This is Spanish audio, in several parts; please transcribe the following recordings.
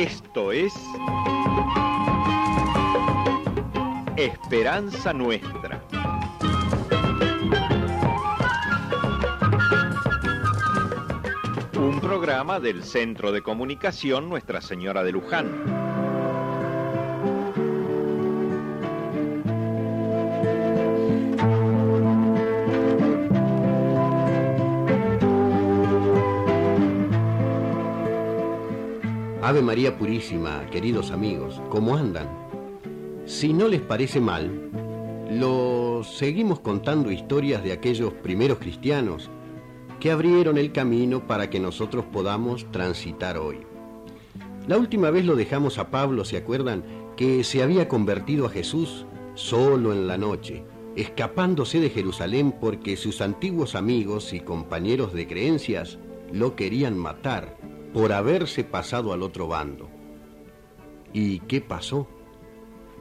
Esto es Esperanza Nuestra. Un programa del Centro de Comunicación Nuestra Señora de Luján. Ave María Purísima, queridos amigos, ¿cómo andan? Si no les parece mal, los seguimos contando historias de aquellos primeros cristianos que abrieron el camino para que nosotros podamos transitar hoy. La última vez lo dejamos a Pablo, ¿se acuerdan? Que se había convertido a Jesús solo en la noche, escapándose de Jerusalén porque sus antiguos amigos y compañeros de creencias lo querían matar por haberse pasado al otro bando. ¿Y qué pasó?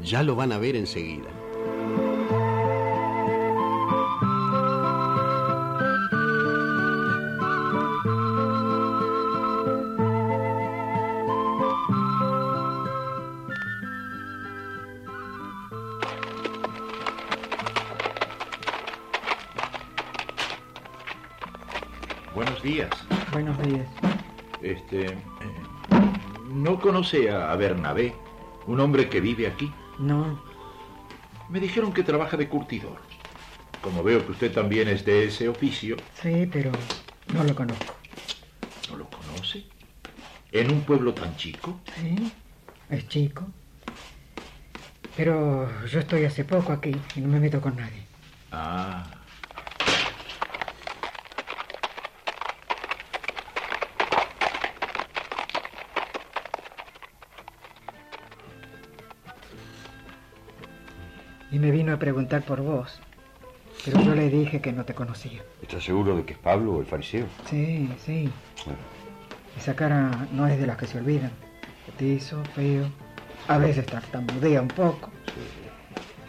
Ya lo van a ver enseguida. Buenos días. Buenos días. Este. eh, ¿No conoce a Bernabé, un hombre que vive aquí? No, Me dijeron que trabaja de curtidor. Como veo que usted también es de ese oficio, sí, pero no lo conozco. ¿no lo conoce? ¿En un pueblo tan chico? Sí, es chico. Pero yo estoy hace poco aquí y no me meto con nadie. Ah. Y me vino a preguntar por vos. Pero yo le dije que no te conocía. ¿Estás seguro de que es Pablo el fariseo? Sí, sí. Bueno, Esa cara no es de las que se olvidan. Petizo, feo. A veces tartamudea un poco.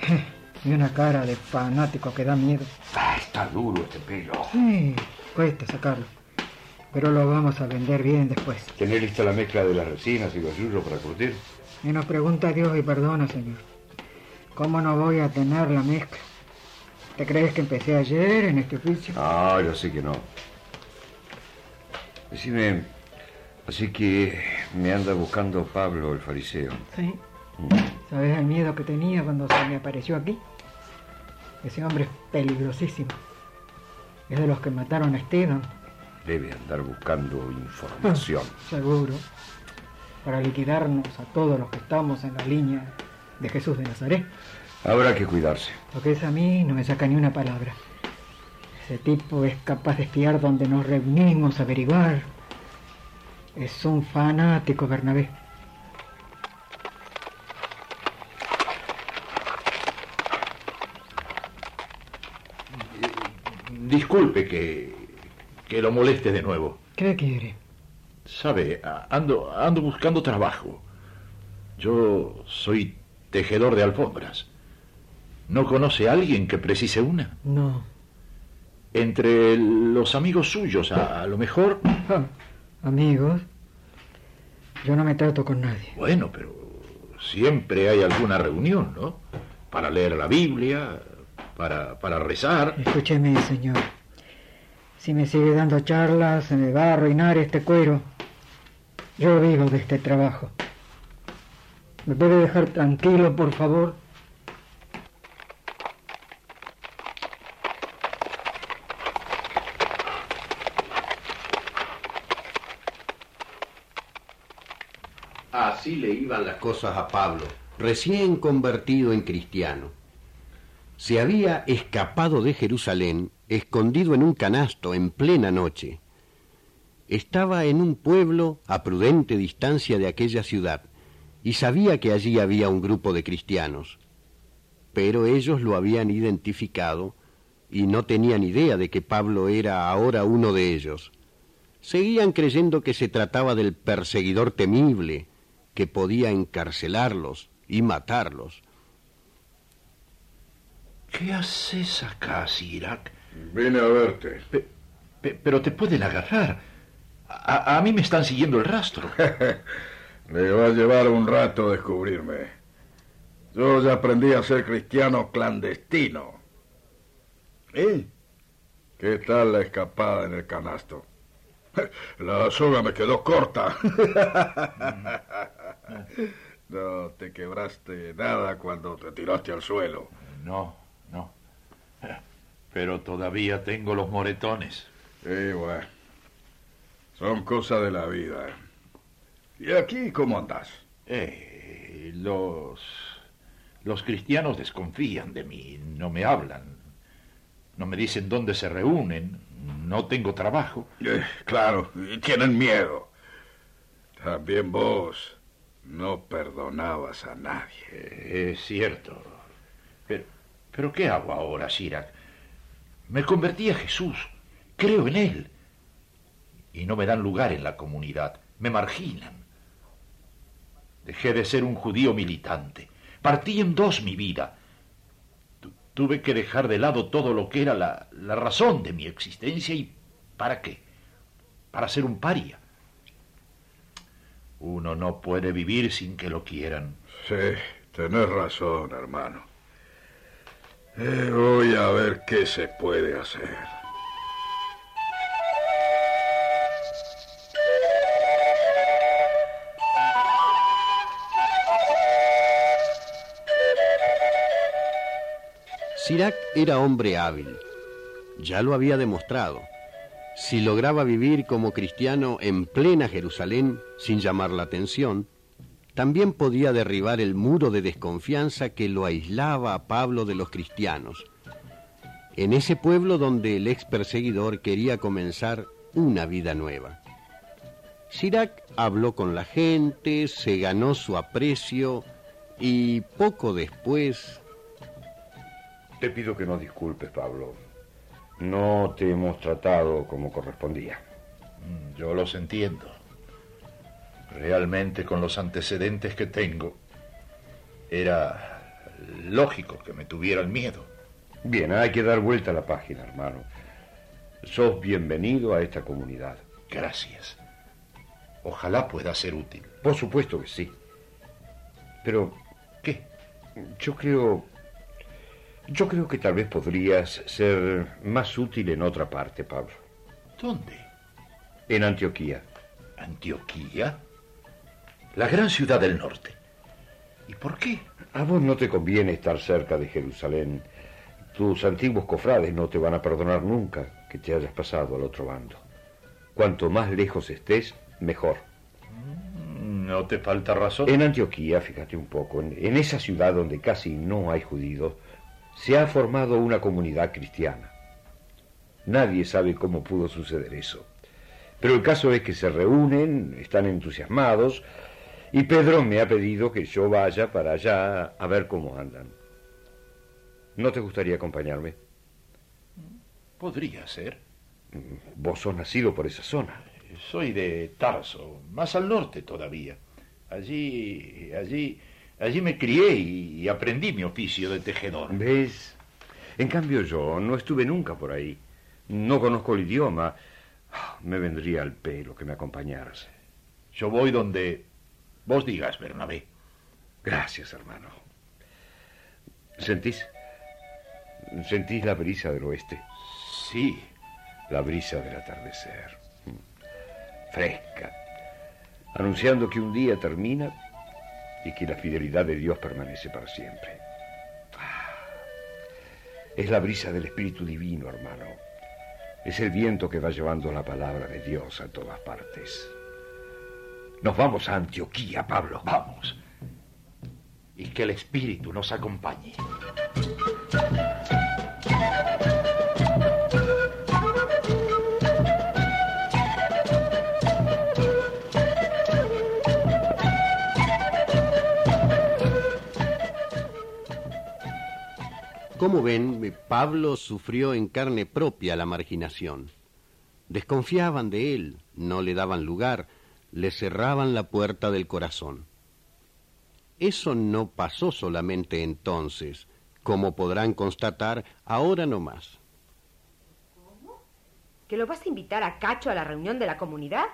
Y una cara de fanático que da miedo. ah, está duro este pelo. Sí, cuesta sacarlo. Pero lo vamos a vender bien después. ¿Tener lista la mezcla de las resinas y gallullo para curtir? Y nos pregunta Dios y perdona, Señor. ¿Cómo no voy a tener la mezcla? ¿Te crees que empecé ayer en este oficio? Ah, yo sé que no. Decime, así que me anda buscando Pablo el fariseo. Sí. ¿Sabes el miedo que tenía cuando se me apareció aquí? Ese hombre es peligrosísimo. Es de los que mataron a Esteban, Debe andar buscando información. seguro, para liquidarnos a todos los que estamos en la línea de Jesús de Nazaret. Habrá que cuidarse. Lo que es a mí no me saca ni una palabra. Ese tipo es capaz de espiar donde nos reunimos, averiguar. Es un fanático, Bernabé. Disculpe que, que lo moleste de nuevo. ¿Qué quiere? Sabe, ando, ando buscando trabajo. Yo soy tejedor de alfombras. ¿No conoce a alguien que precise una? No. Entre los amigos suyos, a, a lo mejor. Amigos, yo no me trato con nadie. Bueno, pero siempre hay alguna reunión, ¿no? Para leer la Biblia, para, para rezar. Escúcheme, señor. Si me sigue dando charlas, se me va a arruinar este cuero. Yo vivo de este trabajo. ¿Me puede dejar tranquilo, por favor? Así le iban las cosas a Pablo, recién convertido en cristiano. Se había escapado de Jerusalén, escondido en un canasto en plena noche. Estaba en un pueblo a prudente distancia de aquella ciudad y sabía que allí había un grupo de cristianos. Pero ellos lo habían identificado y no tenían idea de que Pablo era ahora uno de ellos. Seguían creyendo que se trataba del perseguidor temible, que podía encarcelarlos y matarlos. ¿Qué haces acá, Sirac? Vine a verte. Pe- pe- pero te pueden agarrar. A, a mí me están siguiendo el rastro. Le va a llevar un rato descubrirme. Yo ya aprendí a ser cristiano clandestino. ¿Y? ¿Qué tal la escapada en el canasto? La soga me quedó corta. No te quebraste nada cuando te tiraste al suelo. No, no. Pero todavía tengo los moretones. Sí, bueno. Son cosas de la vida. ¿Y aquí cómo andás? Eh, los. Los cristianos desconfían de mí, no me hablan, no me dicen dónde se reúnen, no tengo trabajo. Eh, claro, tienen miedo. También vos no perdonabas a nadie. Eh, es cierto. Pero, pero ¿qué hago ahora, Sirac? Me convertí a Jesús, creo en Él. Y no me dan lugar en la comunidad, me marginan. Dejé de ser un judío militante. Partí en dos mi vida. Tu- tuve que dejar de lado todo lo que era la, la razón de mi existencia y ¿para qué? Para ser un paria. Uno no puede vivir sin que lo quieran. Sí, tenés razón, hermano. Eh, voy a ver qué se puede hacer. Sirac era hombre hábil. Ya lo había demostrado. Si lograba vivir como cristiano en plena Jerusalén sin llamar la atención, también podía derribar el muro de desconfianza que lo aislaba a Pablo de los cristianos, en ese pueblo donde el ex perseguidor quería comenzar una vida nueva. Sirac habló con la gente, se ganó su aprecio y poco después Te pido que nos disculpes, Pablo. No te hemos tratado como correspondía. Mm, Yo los entiendo. Realmente con los antecedentes que tengo, era lógico que me tuvieran miedo. Bien, hay que dar vuelta a la página, hermano. Sos bienvenido a esta comunidad. Gracias. Ojalá pueda ser útil. Por supuesto que sí. Pero ¿Qué? yo creo... Yo creo que tal vez podrías ser más útil en otra parte, Pablo. ¿Dónde? En Antioquía. ¿Antioquía? La gran ciudad del norte. ¿Y por qué? A vos no te conviene estar cerca de Jerusalén. Tus antiguos cofrades no te van a perdonar nunca que te hayas pasado al otro bando. Cuanto más lejos estés, mejor. No te falta razón. En Antioquía, fíjate un poco, en, en esa ciudad donde casi no hay judíos, se ha formado una comunidad cristiana. Nadie sabe cómo pudo suceder eso. Pero el caso es que se reúnen, están entusiasmados, y Pedro me ha pedido que yo vaya para allá a ver cómo andan. ¿No te gustaría acompañarme? Podría ser. Vos sos nacido por esa zona. Soy de Tarso, más al norte todavía. Allí, allí, allí me crié y, aprendí mi oficio de tejedor. ¿Ves? En cambio yo no estuve nunca por ahí. No conozco el idioma. Me vendría al pelo que me acompañaras. Yo voy donde vos digas, Bernabé. Gracias, hermano. ¿Sentís? ¿Sentís la brisa del oeste? Sí, La brisa del atardecer. Fresca. Anunciando que un día termina y que la fidelidad de Dios permanece para siempre. Es la brisa del Espíritu Divino, hermano. Es el viento que va llevando la palabra de Dios a todas partes. Nos vamos a Antioquía, Pablo. vamos. Y que el Espíritu nos acompañe. Como ven, Pablo sufrió en carne propia la marginación. Desconfiaban de él, no le daban lugar, le cerraban la puerta del corazón. Eso no pasó solamente entonces, como podrán constatar ahora no más. ¿Que lo vas a invitar a Cacho a la reunión de la comunidad?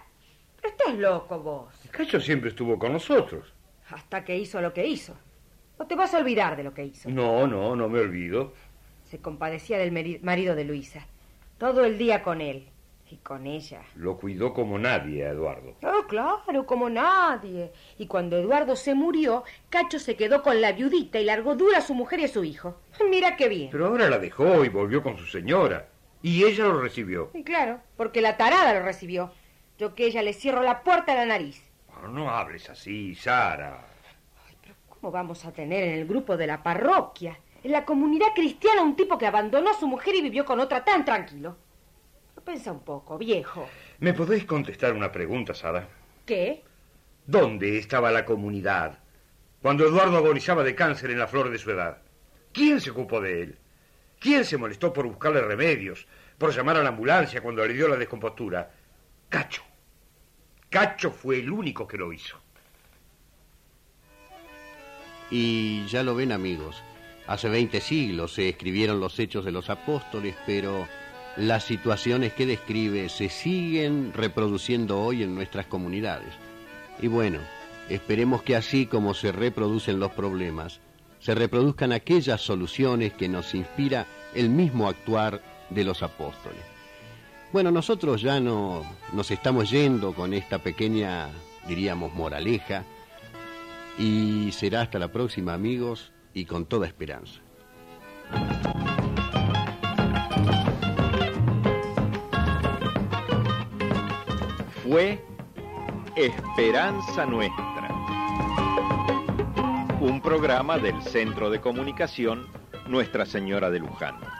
Estás loco vos. Cacho siempre estuvo con nosotros. Hasta que hizo lo que hizo. No te vas a olvidar de lo que hizo. No, no, no me olvido. Se compadecía del marido de Luisa. Todo el día con él. Y con ella. Lo cuidó como nadie, Eduardo. Oh, claro, como nadie. Y cuando Eduardo se murió, Cacho se quedó con la viudita y largó dura a su mujer y a su hijo. Mira qué bien. Pero ahora la dejó y volvió con su señora. Y ella lo recibió. Y claro, porque la tarada lo recibió. Yo que ella le cierro la puerta a la nariz. Ah, no hables así, Sara. ¿Cómo vamos a tener en el grupo de la parroquia, en la comunidad cristiana, un tipo que abandonó a su mujer y vivió con otra tan tranquilo? Pensa un poco, viejo. ¿Me podéis contestar una pregunta, Sara? ¿Qué? ¿Dónde estaba la comunidad cuando Eduardo agonizaba de cáncer en la flor de su edad? ¿Quién se ocupó de él? ¿Quién se molestó por buscarle remedios, por llamar a la ambulancia cuando le dio la descompostura? Cacho. Cacho fue el único que lo hizo. Y ya lo ven amigos, hace 20 siglos se escribieron los hechos de los apóstoles, pero las situaciones que describe se siguen reproduciendo hoy en nuestras comunidades. Y bueno, esperemos que así como se reproducen los problemas, se reproduzcan aquellas soluciones que nos inspira el mismo actuar de los apóstoles. Bueno, nosotros ya no nos estamos yendo con esta pequeña, diríamos, moraleja, y será hasta la próxima, amigos, y con toda esperanza. Fue Esperanza Nuestra. Un programa del Centro de Comunicación Nuestra Señora de Luján.